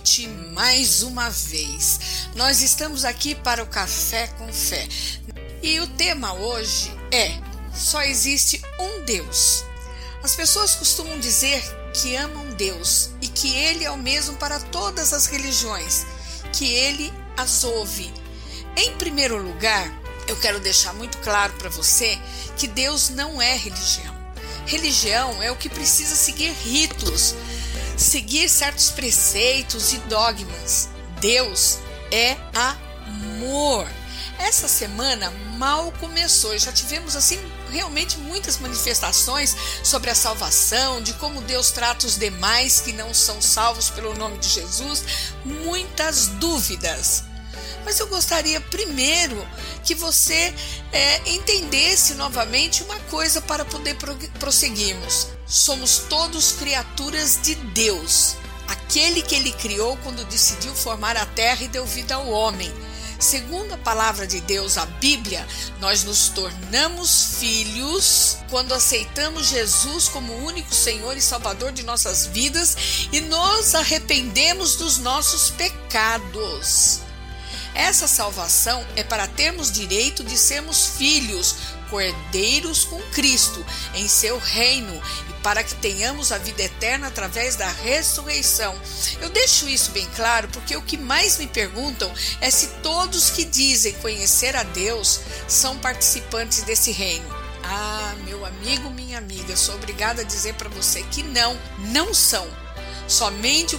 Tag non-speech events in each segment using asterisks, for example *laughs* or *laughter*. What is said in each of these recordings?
Noite mais uma vez. Nós estamos aqui para o Café com Fé e o tema hoje é: só existe um Deus. As pessoas costumam dizer que amam Deus e que Ele é o mesmo para todas as religiões, que Ele as ouve. Em primeiro lugar, eu quero deixar muito claro para você que Deus não é religião. Religião é o que precisa seguir ritos, seguir certos preceitos e dogmas. Deus é amor. Essa semana mal começou já tivemos assim realmente muitas manifestações sobre a salvação, de como Deus trata os demais que não são salvos pelo nome de Jesus, muitas dúvidas. Mas eu gostaria primeiro que você é, entendesse novamente uma coisa para poder pro- prosseguirmos. Somos todos criaturas de Deus, aquele que ele criou quando decidiu formar a terra e deu vida ao homem. Segundo a palavra de Deus, a Bíblia, nós nos tornamos filhos quando aceitamos Jesus como único Senhor e Salvador de nossas vidas e nos arrependemos dos nossos pecados. Essa salvação é para termos direito de sermos filhos, cordeiros com Cristo em seu reino para que tenhamos a vida eterna através da ressurreição. Eu deixo isso bem claro porque o que mais me perguntam é se todos que dizem conhecer a Deus são participantes desse reino. Ah, meu amigo, minha amiga, sou obrigada a dizer para você que não, não são. Somente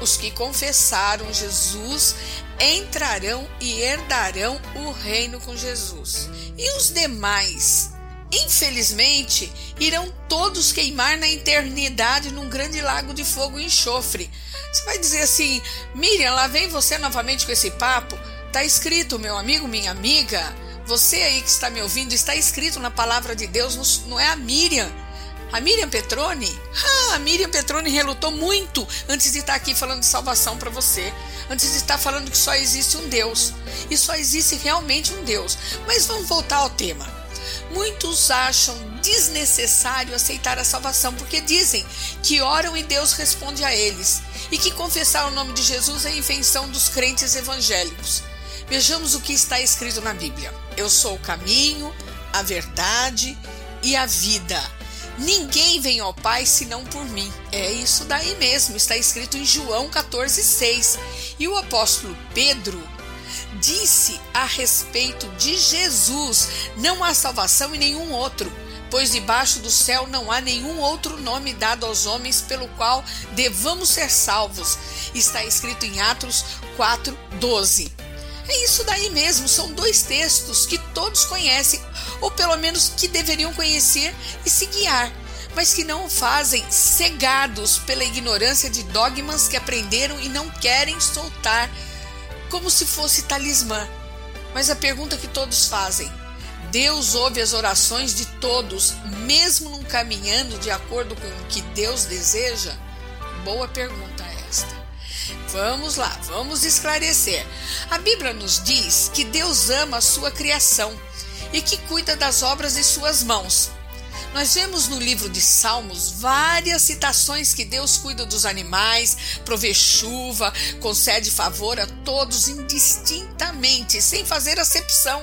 os que confessaram Jesus entrarão e herdarão o reino com Jesus. E os demais, infelizmente, irão todos queimar na eternidade num grande lago de fogo e enxofre. Você vai dizer assim: Miriam, lá vem você novamente com esse papo? Tá escrito, meu amigo, minha amiga. Você aí que está me ouvindo, está escrito na palavra de Deus, não é a Miriam. A Miriam Petrone? Ah, a Miriam Petrone relutou muito antes de estar aqui falando de salvação para você. Antes de estar falando que só existe um Deus. E só existe realmente um Deus. Mas vamos voltar ao tema. Muitos acham desnecessário aceitar a salvação porque dizem que oram e Deus responde a eles e que confessar o nome de Jesus é invenção dos crentes evangélicos. Vejamos o que está escrito na Bíblia. Eu sou o caminho, a verdade e a vida. Ninguém vem ao Pai senão por mim. É isso daí mesmo, está escrito em João 14,6. E o apóstolo Pedro disse a respeito de Jesus: não há salvação em nenhum outro, pois debaixo do céu não há nenhum outro nome dado aos homens pelo qual devamos ser salvos. Está escrito em Atos 4,12. É isso daí mesmo, são dois textos que todos conhecem, ou pelo menos que deveriam conhecer e se guiar, mas que não o fazem cegados pela ignorância de dogmas que aprenderam e não querem soltar, como se fosse talismã. Mas a pergunta que todos fazem: Deus ouve as orações de todos, mesmo não caminhando de acordo com o que Deus deseja? Boa pergunta esta. Vamos lá, vamos esclarecer. A Bíblia nos diz que Deus ama a sua criação e que cuida das obras de suas mãos. Nós vemos no livro de Salmos várias citações que Deus cuida dos animais, provê chuva, concede favor a todos indistintamente, sem fazer acepção.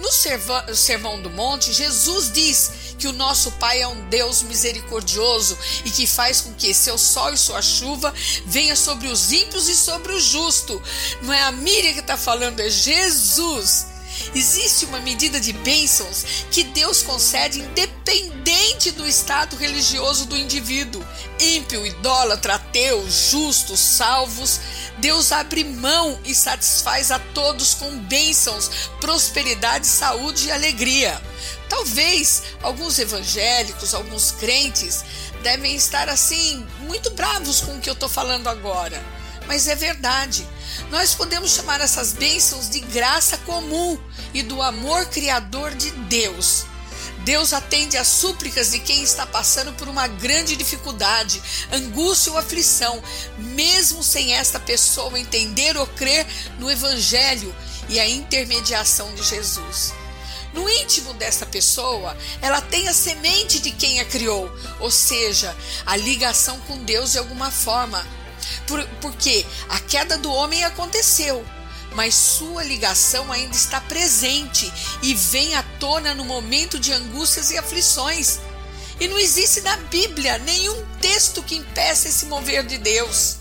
No Sermão do Monte, Jesus diz que o nosso Pai é um Deus misericordioso e que faz com que seu sol e sua chuva venha sobre os ímpios e sobre o justo. Não é a Miriam que está falando, é Jesus. Existe uma medida de bênçãos que Deus concede independente do estado religioso do indivíduo. Ímpio, idólatra, ateu, justo, salvos. Deus abre mão e satisfaz a todos com bênçãos, prosperidade, saúde e alegria. Talvez alguns evangélicos, alguns crentes devem estar assim muito bravos com o que eu estou falando agora, mas é verdade. Nós podemos chamar essas bênçãos de graça comum e do amor criador de Deus. Deus atende às súplicas de quem está passando por uma grande dificuldade, angústia ou aflição, mesmo sem esta pessoa entender ou crer no Evangelho e a intermediação de Jesus. No íntimo dessa pessoa, ela tem a semente de quem a criou, ou seja, a ligação com Deus de alguma forma. Por, porque a queda do homem aconteceu, mas sua ligação ainda está presente e vem à tona no momento de angústias e aflições. E não existe na Bíblia nenhum texto que impeça esse mover de Deus.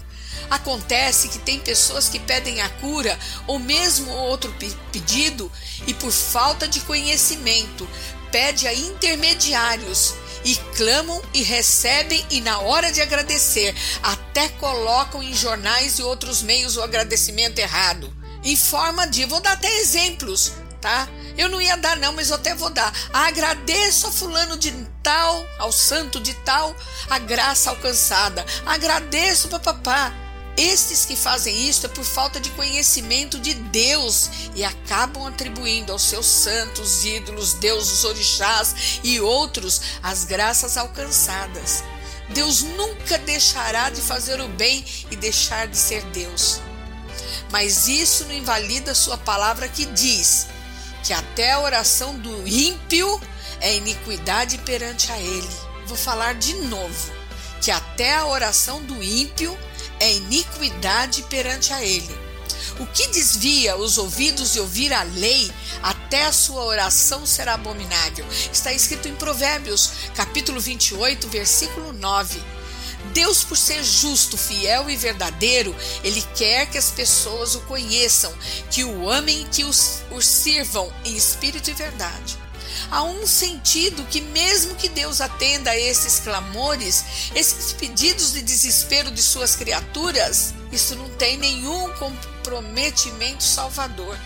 Acontece que tem pessoas que pedem a cura ou mesmo outro pedido e por falta de conhecimento pede a intermediários e clamam e recebem e na hora de agradecer até colocam em jornais e outros meios o agradecimento errado. Em forma de, vou dar até exemplos, tá? Eu não ia dar não, mas eu até vou dar. Agradeço a fulano de tal, ao santo de tal, a graça alcançada. Agradeço papapá. Estes que fazem isto é por falta de conhecimento de Deus e acabam atribuindo aos seus santos, ídolos, deuses, orixás e outros as graças alcançadas. Deus nunca deixará de fazer o bem e deixar de ser Deus. Mas isso não invalida sua palavra que diz que até a oração do ímpio é iniquidade perante a ele. Vou falar de novo, que até a oração do ímpio é iniquidade perante a ele. O que desvia os ouvidos de ouvir a lei, até a sua oração será abominável. Está escrito em Provérbios, capítulo 28, versículo 9. Deus, por ser justo, fiel e verdadeiro, Ele quer que as pessoas o conheçam, que o amem e que os, os sirvam em espírito e verdade há um sentido que, mesmo que Deus atenda a esses clamores, esses pedidos de desespero de suas criaturas, isso não tem nenhum comprometimento salvador.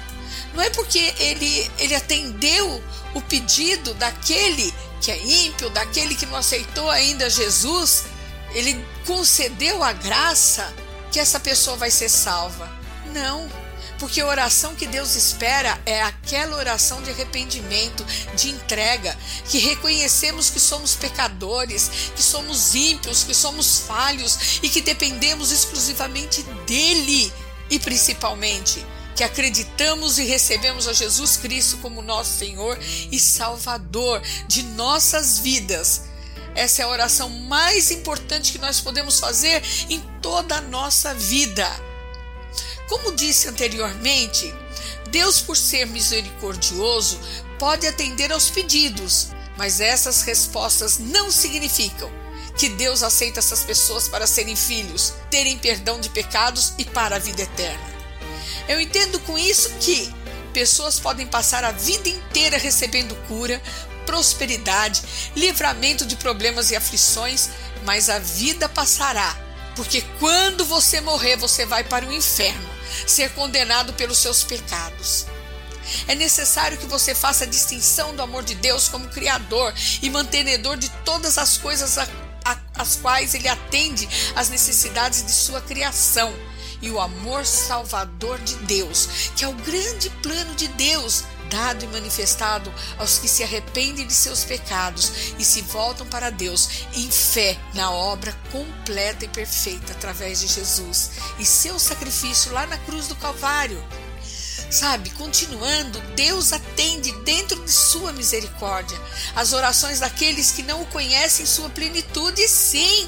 Não é porque ele, ele atendeu o pedido daquele que é ímpio, daquele que não aceitou ainda Jesus, ele concedeu a graça que essa pessoa vai ser salva. Não. Porque a oração que Deus espera é aquela oração de arrependimento, de entrega, que reconhecemos que somos pecadores, que somos ímpios, que somos falhos e que dependemos exclusivamente dEle e principalmente que acreditamos e recebemos a Jesus Cristo como nosso Senhor e Salvador de nossas vidas. Essa é a oração mais importante que nós podemos fazer em toda a nossa vida. Como disse anteriormente, Deus, por ser misericordioso, pode atender aos pedidos, mas essas respostas não significam que Deus aceita essas pessoas para serem filhos, terem perdão de pecados e para a vida eterna. Eu entendo com isso que pessoas podem passar a vida inteira recebendo cura, prosperidade, livramento de problemas e aflições, mas a vida passará, porque quando você morrer, você vai para o inferno ser condenado pelos seus pecados. É necessário que você faça a distinção do amor de Deus como Criador e mantenedor de todas as coisas a, a, as quais Ele atende às necessidades de sua criação e o amor salvador de Deus, que é o grande plano de Deus dado e manifestado aos que se arrependem de seus pecados e se voltam para Deus em fé na obra completa e perfeita através de Jesus e seu sacrifício lá na cruz do Calvário. Sabe, continuando, Deus atende dentro de sua misericórdia as orações daqueles que não o conhecem em sua plenitude, sim.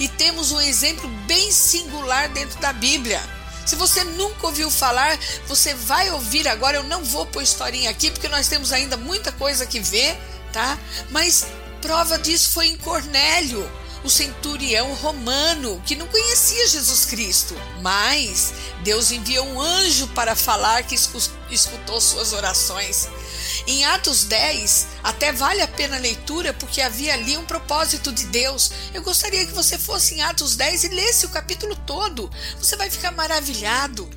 E temos um exemplo bem singular dentro da Bíblia. Se você nunca ouviu falar, você vai ouvir agora. Eu não vou pôr historinha aqui porque nós temos ainda muita coisa que ver, tá? Mas prova disso foi em Cornélio o centurião romano que não conhecia Jesus Cristo, mas Deus enviou um anjo para falar que escutou suas orações. Em Atos 10, até vale a pena a leitura porque havia ali um propósito de Deus. Eu gostaria que você fosse em Atos 10 e lesse o capítulo todo. Você vai ficar maravilhado.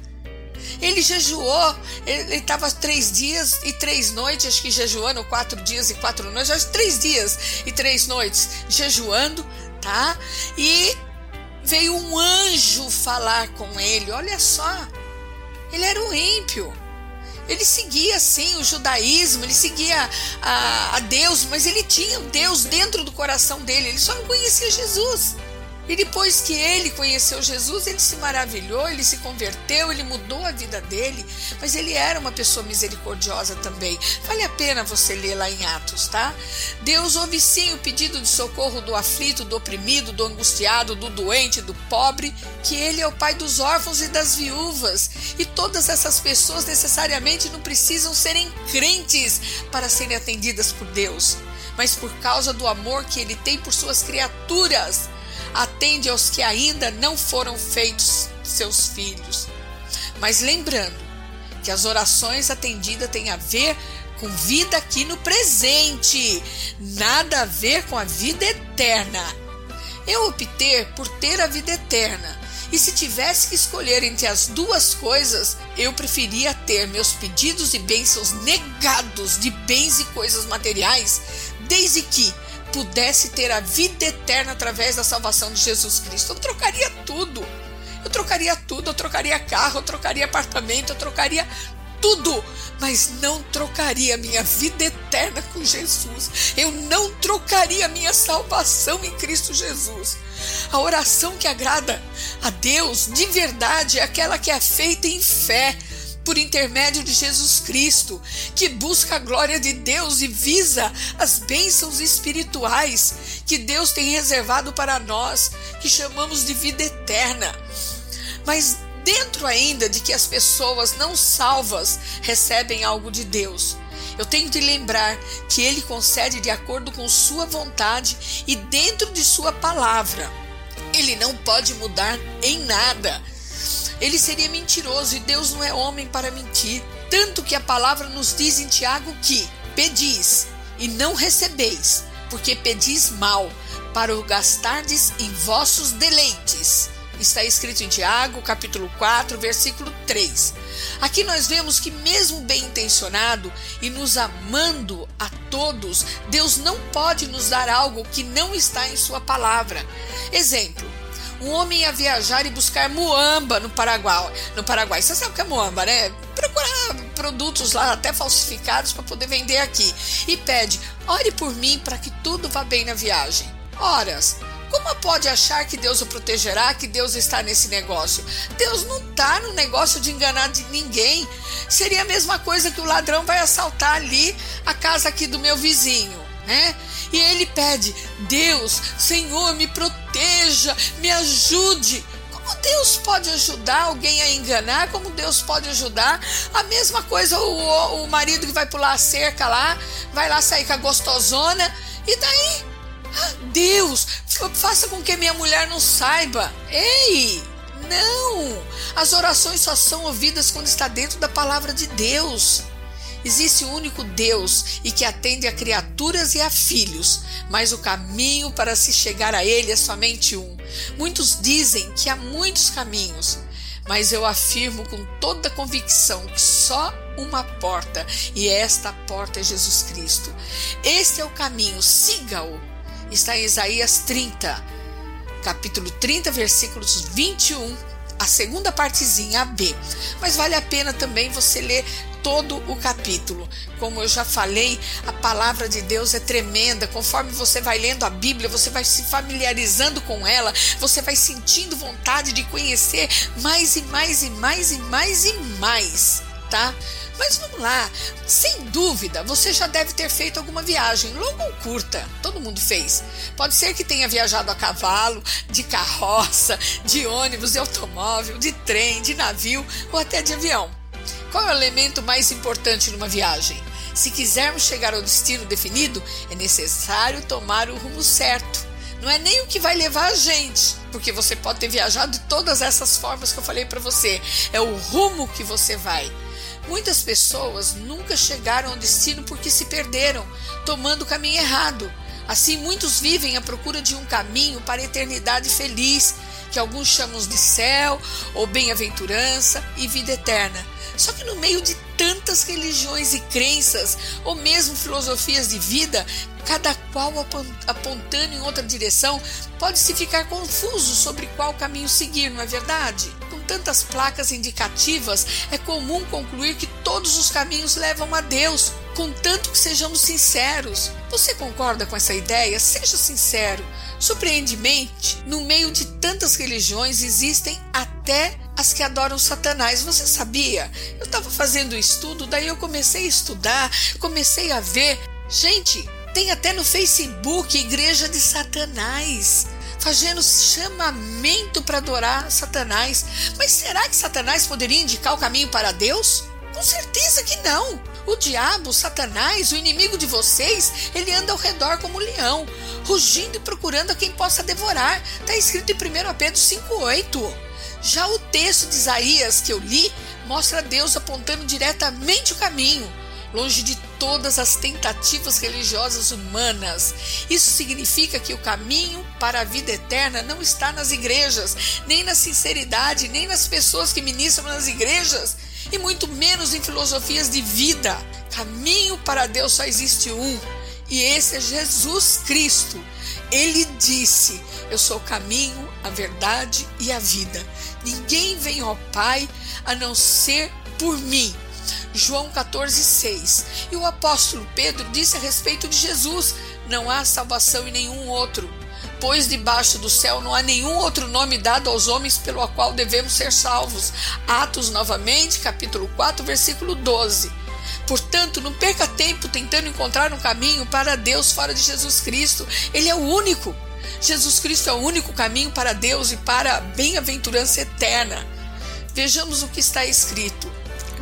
Ele jejuou, ele estava três dias e três noites, acho que jejuando, quatro dias e quatro noites, acho três dias e três noites jejuando, tá? E veio um anjo falar com ele. Olha só, ele era um ímpio. Ele seguia sim o judaísmo, ele seguia a, a Deus, mas ele tinha Deus dentro do coração dele, ele só não conhecia Jesus. E depois que ele conheceu Jesus, ele se maravilhou, ele se converteu, ele mudou a vida dele, mas ele era uma pessoa misericordiosa também. Vale a pena você ler lá em Atos, tá? Deus ouve sim o pedido de socorro do aflito, do oprimido, do angustiado, do doente, do pobre, que ele é o pai dos órfãos e das viúvas. E todas essas pessoas necessariamente não precisam serem crentes para serem atendidas por Deus, mas por causa do amor que ele tem por suas criaturas atende aos que ainda não foram feitos seus filhos. Mas lembrando que as orações atendidas têm a ver com vida aqui no presente, nada a ver com a vida eterna. Eu optei por ter a vida eterna, e se tivesse que escolher entre as duas coisas, eu preferia ter meus pedidos e bênçãos negados de bens e coisas materiais, desde que pudesse ter a vida eterna através da salvação de Jesus Cristo. Eu trocaria tudo. Eu trocaria tudo, eu trocaria carro, eu trocaria apartamento, eu trocaria tudo, mas não trocaria minha vida eterna com Jesus. Eu não trocaria minha salvação em Cristo Jesus. A oração que agrada a Deus de verdade é aquela que é feita em fé, por intermédio de Jesus Cristo, que busca a glória de Deus e visa as bênçãos espirituais que Deus tem reservado para nós, que chamamos de vida eterna. Mas dentro ainda de que as pessoas não salvas recebem algo de Deus, eu tenho de lembrar que Ele concede de acordo com Sua vontade e dentro de Sua palavra. Ele não pode mudar em nada ele seria mentiroso e Deus não é homem para mentir. Tanto que a palavra nos diz em Tiago que pedis e não recebeis, porque pedis mal, para o gastardes em vossos deleites. Está escrito em Tiago, capítulo 4, versículo 3. Aqui nós vemos que, mesmo bem intencionado e nos amando a todos, Deus não pode nos dar algo que não está em Sua palavra. Exemplo: um homem ia viajar e buscar muamba no Paraguai. No Paraguai, você sabe o que é muamba, né? Procurar produtos lá até falsificados para poder vender aqui e pede: "Ore por mim para que tudo vá bem na viagem". Horas. Como pode achar que Deus o protegerá, que Deus está nesse negócio? Deus não está no negócio de enganar de ninguém. Seria a mesma coisa que o ladrão vai assaltar ali a casa aqui do meu vizinho né? E ele pede: Deus, Senhor, me proteja, me ajude. Como Deus pode ajudar alguém a enganar? Como Deus pode ajudar? A mesma coisa o, o marido que vai pular a cerca lá, vai lá sair com a gostosona, e daí? Ah, Deus, faça com que minha mulher não saiba. Ei! Não! As orações só são ouvidas quando está dentro da palavra de Deus. Existe um único Deus e que atende a criaturas e a filhos, mas o caminho para se chegar a Ele é somente um. Muitos dizem que há muitos caminhos, mas eu afirmo com toda convicção que só uma porta, e esta porta é Jesus Cristo. Este é o caminho, siga-o. Está em Isaías 30, capítulo 30, versículos 21 a segunda partezinha, a B. Mas vale a pena também você ler todo o capítulo. Como eu já falei, a palavra de Deus é tremenda. Conforme você vai lendo a Bíblia, você vai se familiarizando com ela, você vai sentindo vontade de conhecer mais e mais e mais e mais e mais. tá? Mas vamos lá, sem dúvida você já deve ter feito alguma viagem, longa ou curta, todo mundo fez. Pode ser que tenha viajado a cavalo, de carroça, de ônibus, de automóvel, de trem, de navio ou até de avião. Qual é o elemento mais importante numa viagem? Se quisermos chegar ao destino definido, é necessário tomar o rumo certo. Não é nem o que vai levar a gente, porque você pode ter viajado de todas essas formas que eu falei para você. É o rumo que você vai. Muitas pessoas nunca chegaram ao destino porque se perderam, tomando o caminho errado. Assim, muitos vivem à procura de um caminho para a eternidade feliz, que alguns chamam de céu, ou bem-aventurança e vida eterna. Só que no meio de tantas religiões e crenças, ou mesmo filosofias de vida, cada qual apontando em outra direção, pode-se ficar confuso sobre qual caminho seguir, não é verdade? Com tantas placas indicativas, é comum concluir que todos os caminhos levam a Deus, contanto que sejamos sinceros. Você concorda com essa ideia? Seja sincero. Surpreendentemente, no meio de tantas religiões existem até as que adoram Satanás. Você sabia? Eu estava fazendo estudo, daí eu comecei a estudar, comecei a ver. Gente, tem até no Facebook Igreja de Satanás fazendo chamamento para adorar Satanás. Mas será que Satanás poderia indicar o caminho para Deus? Com certeza que não. O diabo, Satanás, o inimigo de vocês, ele anda ao redor como um leão, rugindo e procurando a quem possa devorar. Está escrito em 1 Pedro 5,8. Já o texto de Isaías que eu li mostra Deus apontando diretamente o caminho, longe de todas as tentativas religiosas humanas. Isso significa que o caminho para a vida eterna não está nas igrejas, nem na sinceridade, nem nas pessoas que ministram nas igrejas, e muito menos em filosofias de vida. Caminho para Deus só existe um, e esse é Jesus Cristo. Ele disse: Eu sou o caminho, a verdade e a vida. Ninguém vem ao Pai a não ser por mim. João 14,6. E o apóstolo Pedro disse a respeito de Jesus: Não há salvação em nenhum outro, pois debaixo do céu não há nenhum outro nome dado aos homens pelo qual devemos ser salvos. Atos, novamente, capítulo 4, versículo 12. Portanto, não perca tempo tentando encontrar um caminho para Deus fora de Jesus Cristo. Ele é o único. Jesus Cristo é o único caminho para Deus e para a bem-aventurança eterna. Vejamos o que está escrito.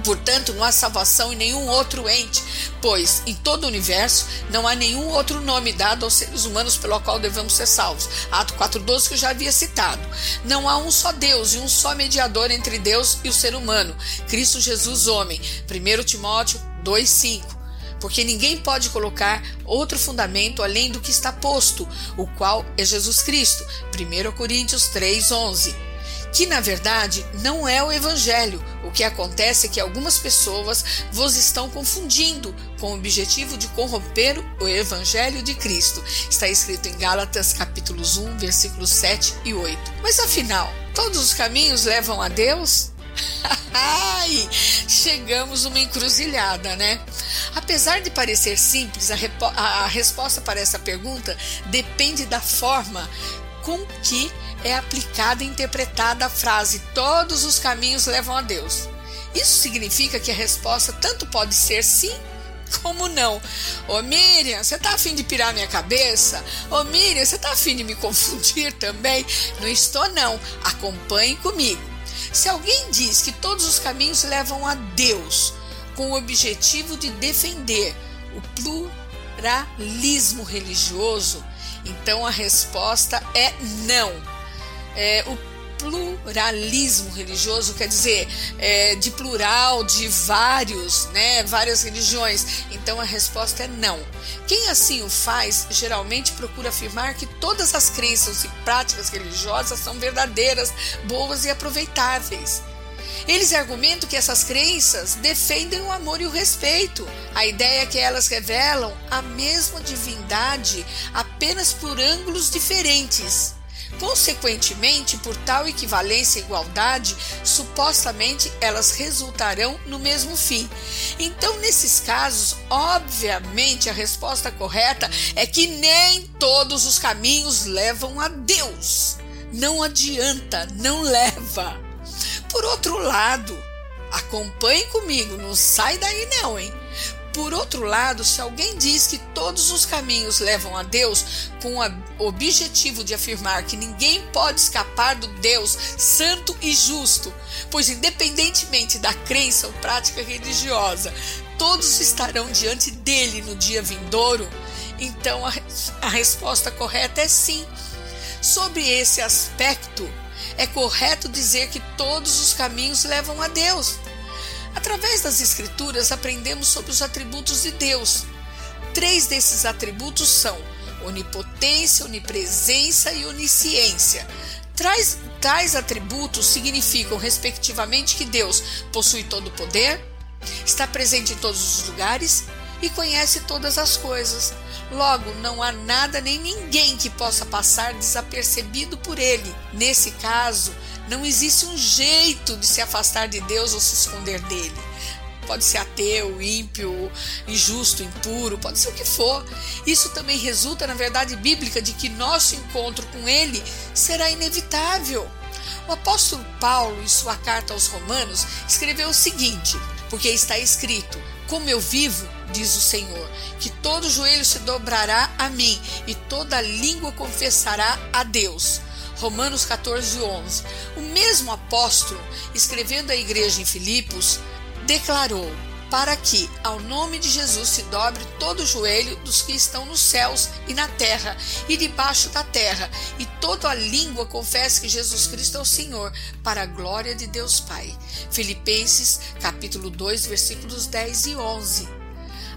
Portanto, não há salvação em nenhum outro ente, pois em todo o universo não há nenhum outro nome dado aos seres humanos pelo qual devemos ser salvos. Ato 4,12 que eu já havia citado. Não há um só Deus e um só mediador entre Deus e o ser humano, Cristo Jesus, homem. 1 Timóteo 2,5 porque ninguém pode colocar outro fundamento além do que está posto, o qual é Jesus Cristo. 1 Coríntios 3:11 que na verdade não é o Evangelho. O que acontece é que algumas pessoas vos estão confundindo com o objetivo de corromper o Evangelho de Cristo. Está escrito em Gálatas capítulos 1, versículos 7 e 8. Mas afinal, todos os caminhos levam a Deus? *laughs* Ai, chegamos numa encruzilhada, né? Apesar de parecer simples, a, a, resposta para essa pergunta depende da forma com que é aplicada e interpretada a frase todos os caminhos levam a Deus. Isso significa que a resposta tanto pode ser sim como não. Ô Miriam, você tá afim de pirar minha cabeça? Ô Miriam, você tá afim de me *laughs* confundir também? Não estou não. Acompanhe comigo. Se alguém diz que todos os caminhos levam a Deus, com o objetivo de defender o pluralismo religioso, então a resposta é não é, o pluralismo religioso quer dizer é, de plural, de vários, né, várias religiões. Então a resposta é não. Quem assim o faz geralmente procura afirmar que todas as crenças e práticas religiosas são verdadeiras, boas e aproveitáveis. Eles argumentam que essas crenças defendem o amor e o respeito. A ideia é que elas revelam a mesma divindade apenas por ângulos diferentes. Consequentemente, por tal equivalência e igualdade, supostamente elas resultarão no mesmo fim. Então, nesses casos, obviamente a resposta correta é que nem todos os caminhos levam a Deus. Não adianta, não leva. Por outro lado, Acompanhe comigo, não sai daí não, hein? Por outro lado, se alguém diz que todos os caminhos levam a Deus, com o objetivo de afirmar que ninguém pode escapar do Deus santo e justo, pois independentemente da crença ou prática religiosa, todos estarão diante dele no dia vindouro, então a, a resposta correta é sim. Sobre esse aspecto, é correto dizer que todos os caminhos levam a Deus. Através das Escrituras, aprendemos sobre os atributos de Deus. Três desses atributos são onipotência, onipresença e onisciência. Tais, tais atributos significam, respectivamente, que Deus possui todo o poder, está presente em todos os lugares e conhece todas as coisas. Logo, não há nada nem ninguém que possa passar desapercebido por ele. Nesse caso, não existe um jeito de se afastar de Deus ou se esconder dele. Pode ser ateu, ímpio, injusto, impuro, pode ser o que for. Isso também resulta na verdade bíblica de que nosso encontro com Ele será inevitável. O apóstolo Paulo, em sua carta aos Romanos, escreveu o seguinte: Porque está escrito: Como eu vivo, diz o Senhor, que todo joelho se dobrará a mim e toda língua confessará a Deus. Romanos 14, 11. O mesmo apóstolo, escrevendo à igreja em Filipos, declarou: para que ao nome de Jesus se dobre todo o joelho dos que estão nos céus e na terra e debaixo da terra, e toda a língua confesse que Jesus Cristo é o Senhor, para a glória de Deus Pai. Filipenses, capítulo 2, versículos 10 e 11.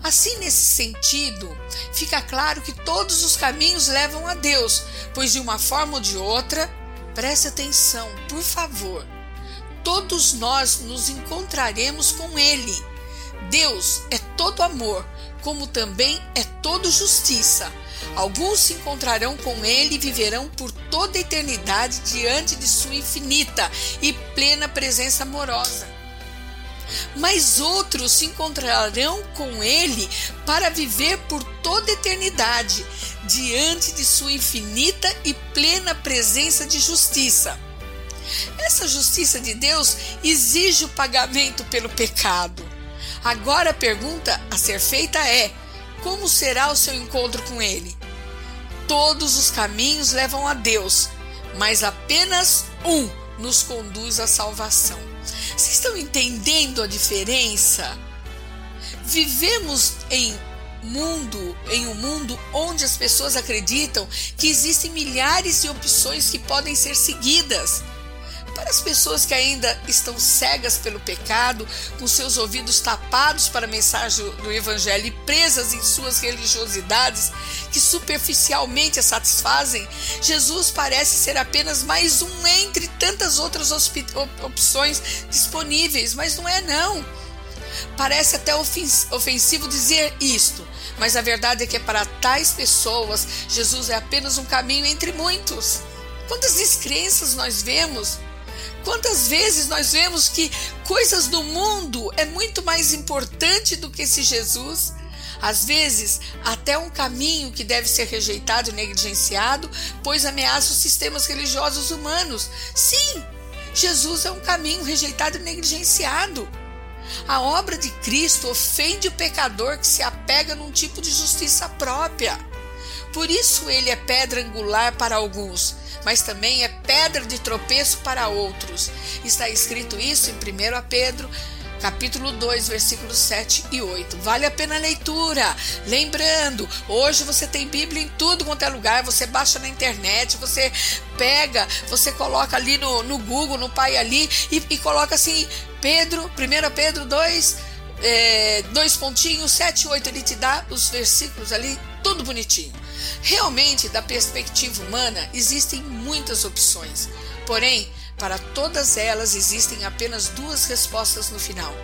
Assim, nesse sentido, fica claro que todos os caminhos levam a Deus, pois de uma forma ou de outra, preste atenção, por favor, todos nós nos encontraremos com Ele. Deus é todo amor, como também é todo justiça. Alguns se encontrarão com Ele e viverão por toda a eternidade diante de Sua infinita e plena presença amorosa mas outros se encontrarão com ele para viver por toda eternidade, diante de sua infinita e plena presença de justiça. Essa justiça de Deus exige o pagamento pelo pecado. Agora a pergunta a ser feita é: como será o seu encontro com Ele? Todos os caminhos levam a Deus, mas apenas um nos conduz à salvação. Vocês estão entendendo a diferença? Vivemos em mundo, em um mundo onde as pessoas acreditam que existem milhares de opções que podem ser seguidas. Para as pessoas que ainda estão cegas pelo pecado, com seus ouvidos tapados para a mensagem do Evangelho e presas em suas religiosidades que superficialmente a satisfazem, Jesus parece ser apenas mais um entre tantas outras opções disponíveis, mas não é não. Parece até ofensivo dizer isto, mas a verdade é que para tais pessoas, Jesus é apenas um caminho entre muitos. Quantas descrenças nós vemos Quantas vezes nós vemos que coisas do mundo é muito mais importante do que esse Jesus? Às vezes, até um caminho que deve ser rejeitado e negligenciado, pois ameaça os sistemas religiosos humanos. Sim, Jesus é um caminho rejeitado e negligenciado. A obra de Cristo ofende o pecador que se apega num tipo de justiça própria. Por isso ele é pedra angular para alguns, mas também é pedra de tropeço para outros. Está escrito isso em 1 Pedro capítulo 2, versículos 7 e 8. Vale a pena a leitura. Lembrando, hoje você tem Bíblia em tudo quanto é lugar, você baixa na internet, você pega, você coloca ali no, no Google, no Pai ali, e, e coloca assim, Pedro, 1 Pedro 2, é, dois pontinhos, 7 e 8, ele te dá os versículos ali, tudo bonitinho. Realmente, da perspectiva humana, existem muitas opções, porém, para todas elas existem apenas duas respostas no final.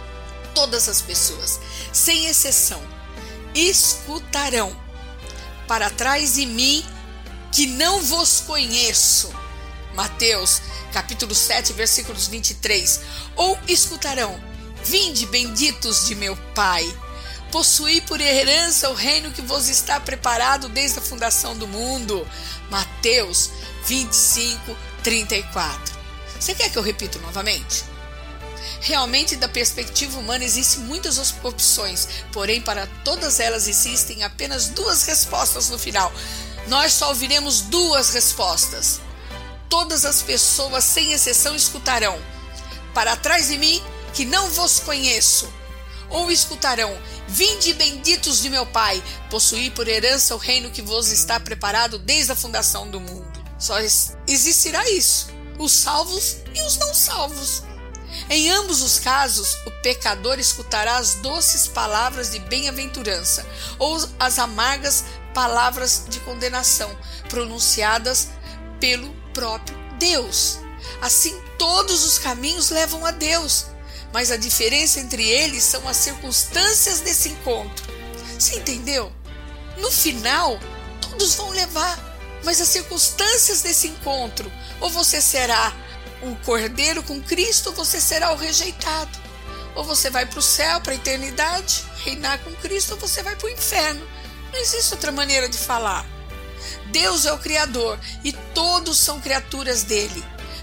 Todas as pessoas, sem exceção, escutarão para trás de mim que não vos conheço. Mateus, capítulo 7, versículos 23. Ou escutarão: Vinde benditos de meu Pai possuí por herança o reino que vos está preparado desde a fundação do mundo. Mateus 25, 34. Você quer que eu repita novamente? Realmente, da perspectiva humana, existem muitas opções, porém, para todas elas existem apenas duas respostas no final. Nós só ouviremos duas respostas. Todas as pessoas, sem exceção, escutarão: Para trás de mim, que não vos conheço. Ou escutarão: Vinde benditos de meu Pai, possuí por herança o reino que vos está preparado desde a fundação do mundo. Só existirá isso: os salvos e os não salvos. Em ambos os casos, o pecador escutará as doces palavras de bem-aventurança ou as amargas palavras de condenação pronunciadas pelo próprio Deus. Assim, todos os caminhos levam a Deus, mas a diferença entre eles são as circunstâncias desse encontro. Você entendeu? No final, todos vão levar, mas as circunstâncias desse encontro, ou você será o cordeiro com Cristo, você será o rejeitado. Ou você vai para o céu, para a eternidade, reinar com Cristo, ou você vai para o inferno. Não existe outra maneira de falar. Deus é o Criador e todos são criaturas dele.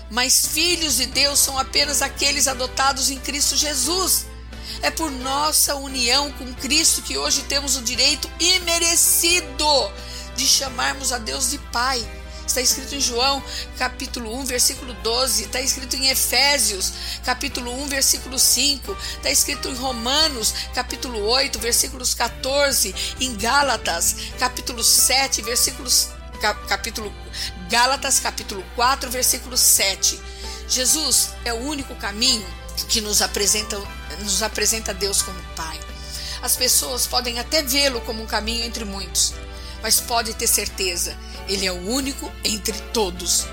Mas filhos de Deus são apenas aqueles adotados em Cristo Jesus. É por nossa união com Cristo que hoje temos o direito imerecido de chamarmos a Deus de Pai. Está escrito em João, capítulo 1, versículo 12, está escrito em Efésios, capítulo 1, versículo 5, está escrito em Romanos, capítulo 8, versículos 14, em Gálatas, capítulo 7, versículos capítulo Gálatas, capítulo 4, versículo 7. Jesus é o único caminho que nos apresenta nos apresenta Deus como Pai. As pessoas podem até vê-lo como um caminho entre muitos, mas pode ter certeza ele é o único entre todos.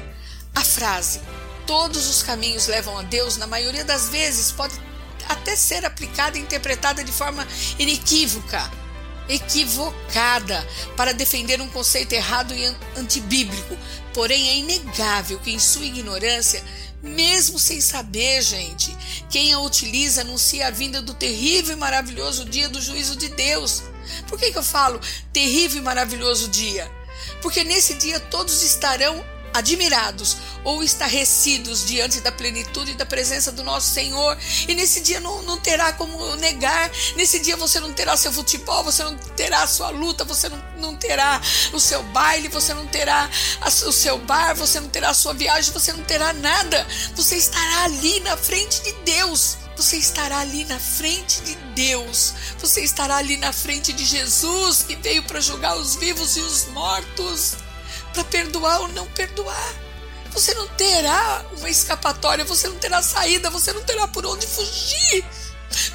A frase todos os caminhos levam a Deus, na maioria das vezes, pode até ser aplicada e interpretada de forma inequívoca, equivocada, para defender um conceito errado e antibíblico. Porém, é inegável que, em sua ignorância, mesmo sem saber, gente, quem a utiliza anuncia a vinda do terrível e maravilhoso dia do juízo de Deus. Por que, que eu falo terrível e maravilhoso dia? porque nesse dia todos estarão admirados ou estarrecidos diante da plenitude da presença do nosso Senhor. E nesse dia não, não terá como negar. Nesse dia você não terá seu futebol, você não terá sua luta, você não, não terá o seu baile, você não terá o seu bar, você não terá a sua viagem, você não terá nada. Você estará ali na frente de Deus. Você estará ali na frente de Deus. Você estará ali na frente de Jesus que veio para julgar os vivos e os mortos, para perdoar ou não perdoar. Você não terá uma escapatória, você não terá saída, você não terá por onde fugir,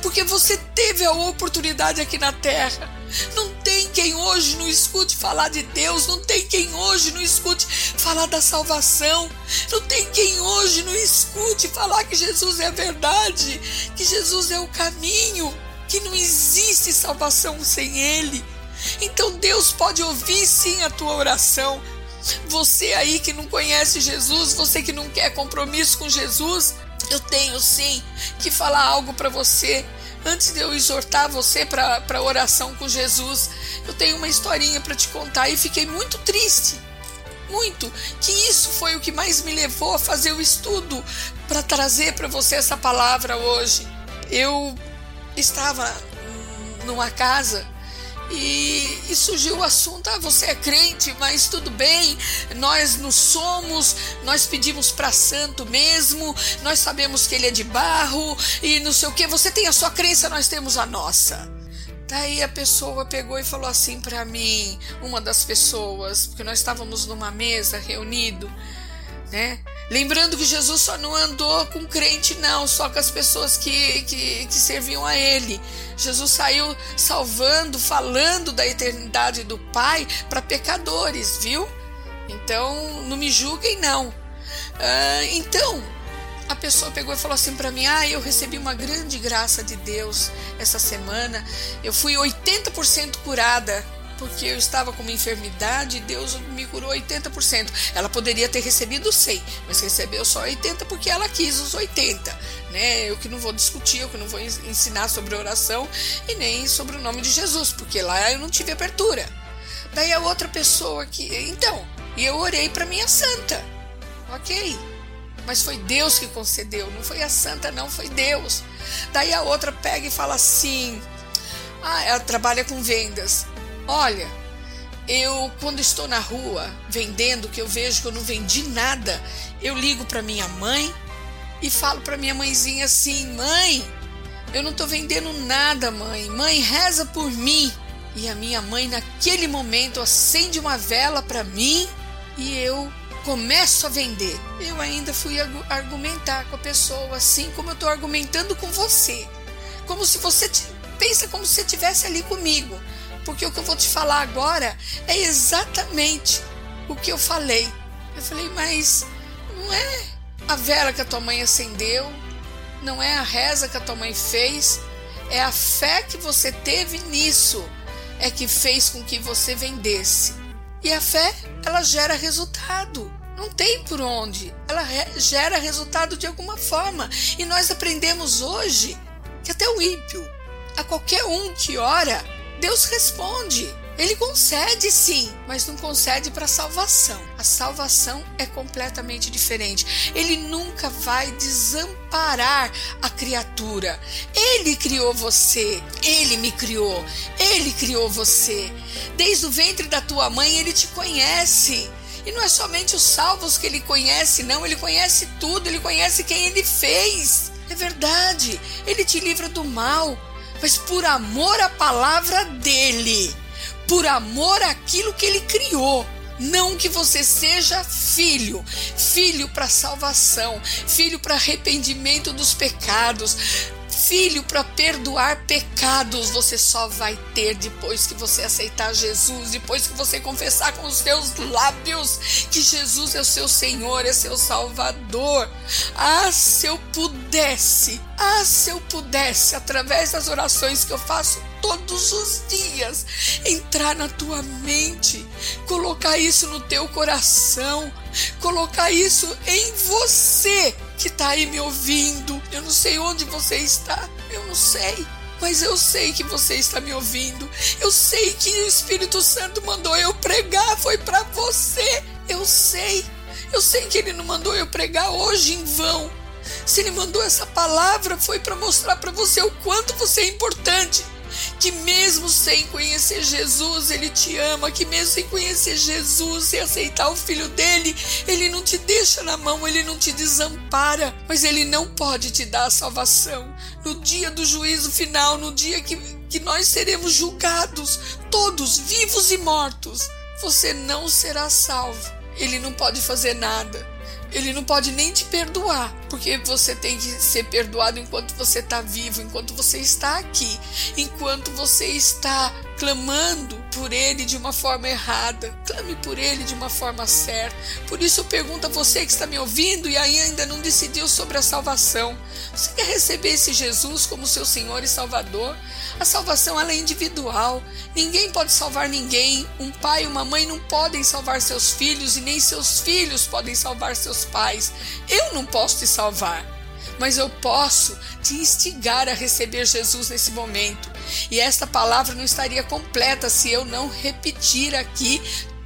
porque você teve a oportunidade aqui na terra. Não tem quem hoje não escute falar de Deus, não tem quem hoje não escute falar da salvação, não tem quem hoje não escute falar que Jesus é a verdade, que Jesus é o caminho, que não existe salvação sem Ele. Então Deus pode ouvir sim a tua oração. Você aí que não conhece Jesus, você que não quer compromisso com Jesus, eu tenho sim que falar algo para você antes de eu exortar você para oração com Jesus, eu tenho uma historinha para te contar e fiquei muito triste. Muito, que isso foi o que mais me levou a fazer o estudo para trazer para você essa palavra hoje. Eu estava numa casa e, e, surgiu o assunto: ah, você é crente, mas tudo bem, nós não somos, nós pedimos para santo mesmo, nós sabemos que ele é de barro e não sei o que. Você tem a sua crença, nós temos a nossa. Daí a pessoa pegou e falou assim para mim, uma das pessoas, porque nós estávamos numa mesa reunido, né? Lembrando que Jesus só não andou com crente, não, só com as pessoas que, que, que serviam a Ele. Jesus saiu salvando, falando da eternidade do Pai para pecadores, viu? Então, não me julguem, não. Ah, então, a pessoa pegou e falou assim para mim: Ah, eu recebi uma grande graça de Deus essa semana. Eu fui 80% curada porque eu estava com uma enfermidade e Deus me curou 80%. Ela poderia ter recebido 100, mas recebeu só 80 porque ela quis os 80, né? Eu que não vou discutir, eu que não vou ensinar sobre oração e nem sobre o nome de Jesus, porque lá eu não tive abertura. Daí a outra pessoa que, então, e eu orei para minha santa. OK? mas foi Deus que concedeu, não foi a santa, não, foi Deus. Daí a outra pega e fala assim: ah, ela trabalha com vendas. Olha, eu quando estou na rua vendendo, que eu vejo que eu não vendi nada, eu ligo para minha mãe e falo para minha mãezinha assim: "Mãe, eu não estou vendendo nada, mãe. Mãe, reza por mim". E a minha mãe naquele momento acende uma vela para mim e eu começo a vender. Eu ainda fui argumentar com a pessoa assim como eu estou argumentando com você. Como se você pensa como se estivesse ali comigo. Porque o que eu vou te falar agora é exatamente o que eu falei. Eu falei, mas não é a vela que a tua mãe acendeu, não é a reza que a tua mãe fez, é a fé que você teve nisso é que fez com que você vendesse. E a fé, ela gera resultado. Não tem por onde. Ela gera resultado de alguma forma. E nós aprendemos hoje que até o ímpio, a qualquer um que ora, Deus responde. Ele concede sim, mas não concede para salvação. A salvação é completamente diferente. Ele nunca vai desamparar a criatura. Ele criou você, ele me criou, ele criou você. Desde o ventre da tua mãe ele te conhece. E não é somente os salvos que ele conhece, não, ele conhece tudo, ele conhece quem ele fez. É verdade, ele te livra do mal, mas por amor à palavra dele por amor àquilo que ele criou. Não que você seja filho, filho para salvação, filho para arrependimento dos pecados, filho para perdoar pecados. Você só vai ter depois que você aceitar Jesus, depois que você confessar com os seus lábios que Jesus é o seu Senhor, é seu Salvador. Ah, se eu pudesse, ah, se eu pudesse, através das orações que eu faço todos os dias, entrar na tua mente, colocar isso no teu coração, colocar isso em você que está aí me ouvindo. Eu não sei onde você está, eu não sei. Mas eu sei que você está me ouvindo. Eu sei que o Espírito Santo mandou eu pregar, foi para você. Eu sei. Eu sei que ele não mandou eu pregar hoje em vão. Se ele mandou essa palavra, foi para mostrar para você o quanto você é importante que mesmo sem conhecer Jesus, Ele te ama, que mesmo sem conhecer Jesus e aceitar o Filho dele, Ele não te deixa na mão, Ele não te desampara, mas Ele não pode te dar a salvação. No dia do juízo final, no dia que, que nós seremos julgados, todos, vivos e mortos, você não será salvo. Ele não pode fazer nada. Ele não pode nem te perdoar, porque você tem que ser perdoado enquanto você está vivo, enquanto você está aqui, enquanto você está clamando por ele de uma forma errada. Clame por ele de uma forma certa. Por isso eu pergunto a você que está me ouvindo e ainda não decidiu sobre a salvação. Você quer receber esse Jesus como seu Senhor e Salvador? A salvação ela é individual. Ninguém pode salvar ninguém. Um pai e uma mãe não podem salvar seus filhos e nem seus filhos podem salvar seus pais. Eu não posso te salvar mas eu posso te instigar a receber Jesus nesse momento. E esta palavra não estaria completa se eu não repetir aqui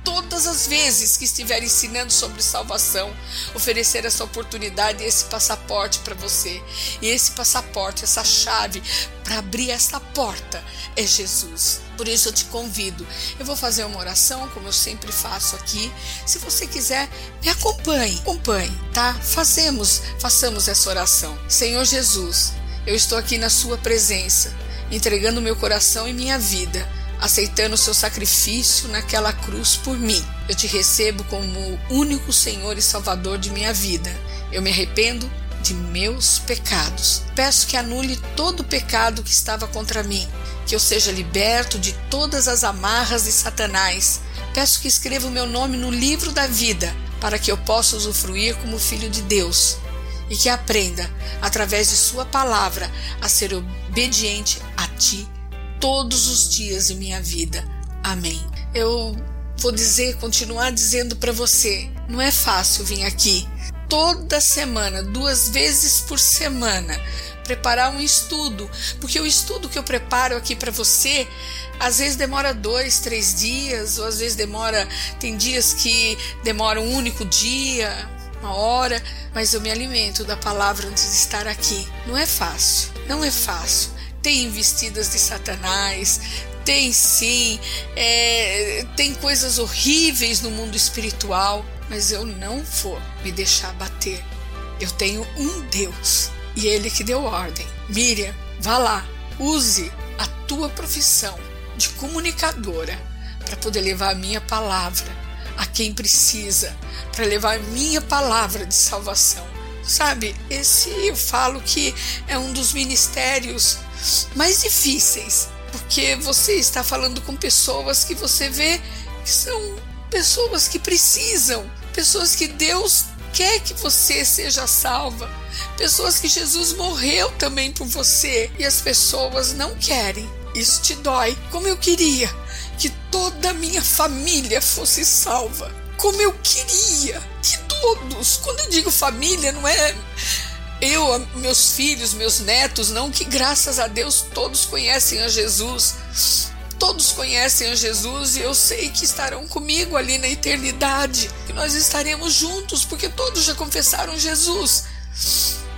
todas as vezes que estiver ensinando sobre salvação, oferecer essa oportunidade esse passaporte para você. E esse passaporte, essa chave para abrir essa porta é Jesus. Por isso eu te convido. Eu vou fazer uma oração, como eu sempre faço aqui. Se você quiser, me acompanhe, acompanhe, tá? Fazemos, façamos essa oração. Senhor Jesus, eu estou aqui na sua presença, entregando meu coração e minha vida aceitando o seu sacrifício naquela cruz por mim. Eu te recebo como o único Senhor e Salvador de minha vida. Eu me arrependo de meus pecados. Peço que anule todo o pecado que estava contra mim, que eu seja liberto de todas as amarras de Satanás. Peço que escreva o meu nome no livro da vida, para que eu possa usufruir como filho de Deus e que aprenda, através de Sua palavra, a ser obediente a Ti todos os dias de minha vida. Amém. Eu vou dizer, continuar dizendo para você, não é fácil vir aqui toda semana, duas vezes por semana, preparar um estudo, porque o estudo que eu preparo aqui para você às vezes demora dois, três dias, ou às vezes demora, tem dias que demora um único dia, uma hora, mas eu me alimento da palavra antes de estar aqui. Não é fácil, não é fácil. Tem investidas de Satanás, tem sim, é, tem coisas horríveis no mundo espiritual, mas eu não vou me deixar bater. Eu tenho um Deus e Ele que deu ordem. Miriam, vá lá, use a tua profissão de comunicadora para poder levar a minha palavra a quem precisa, para levar a minha palavra de salvação. Sabe, esse eu falo que é um dos ministérios mais difíceis, porque você está falando com pessoas que você vê que são pessoas que precisam, pessoas que Deus quer que você seja salva, pessoas que Jesus morreu também por você e as pessoas não querem. Isso te dói, como eu queria que toda a minha família fosse salva. Como eu queria que todos, quando eu digo família, não é eu, meus filhos, meus netos, não, que graças a Deus todos conhecem a Jesus. Todos conhecem a Jesus e eu sei que estarão comigo ali na eternidade, que nós estaremos juntos, porque todos já confessaram Jesus.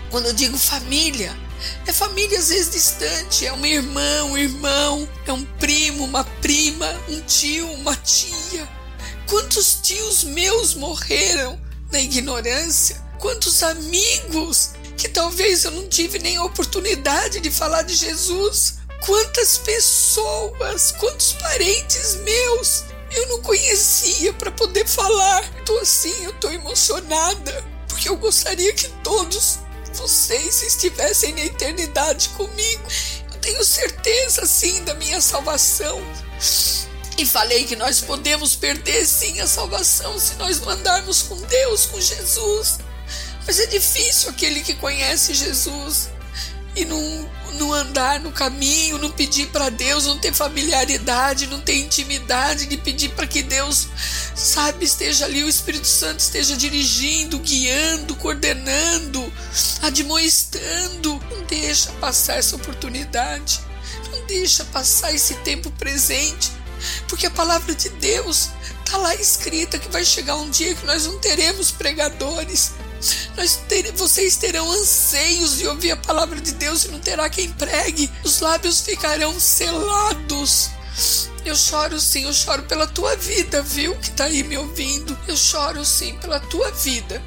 Quando eu digo família, é família às vezes distante, é uma irmã, um irmão, é um primo, uma prima, um tio, uma tia. Quantos tios meus morreram na ignorância? Quantos amigos talvez eu não tive nem a oportunidade de falar de Jesus? Quantas pessoas, quantos parentes meus eu não conhecia para poder falar? Tô assim, eu tô emocionada, porque eu gostaria que todos vocês estivessem na eternidade comigo. Eu tenho certeza, sim, da minha salvação. E falei que nós podemos perder, sim, a salvação se nós mandarmos com Deus, com Jesus. Mas é difícil aquele que conhece Jesus e não, não andar no caminho, não pedir para Deus, não ter familiaridade, não ter intimidade de pedir para que Deus, sabe, esteja ali, o Espírito Santo esteja dirigindo, guiando, coordenando, admoestando. Não deixa passar essa oportunidade, não deixa passar esse tempo presente, porque a palavra de Deus está lá escrita que vai chegar um dia que nós não teremos pregadores, ter, vocês terão anseios de ouvir a palavra de Deus e não terá quem pregue. Os lábios ficarão selados. Eu choro sim, eu choro pela tua vida, viu? Que tá aí me ouvindo. Eu choro sim pela tua vida.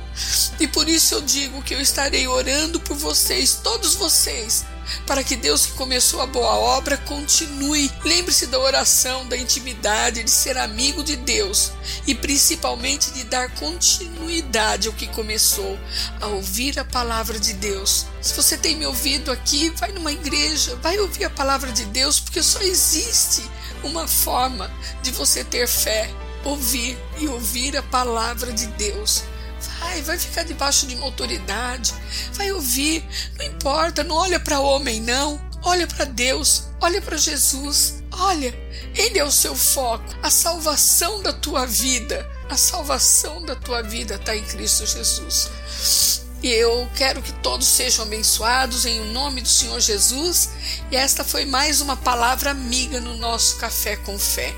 E por isso eu digo que eu estarei orando por vocês, todos vocês, para que Deus que começou a boa obra continue. Lembre-se da oração, da intimidade, de ser amigo de Deus e principalmente de dar continuidade ao que começou, a ouvir a palavra de Deus. Se você tem me ouvido aqui, vai numa igreja, vai ouvir a palavra de Deus, porque só existe uma forma de você ter fé, ouvir e ouvir a palavra de Deus. Vai, vai ficar debaixo de uma autoridade, vai ouvir, não importa, não olha para homem não, olha para Deus, olha para Jesus, olha, Ele é o seu foco, a salvação da tua vida, a salvação da tua vida está em Cristo Jesus. E eu quero que todos sejam abençoados em nome do Senhor Jesus. E esta foi mais uma palavra amiga no nosso Café com Fé.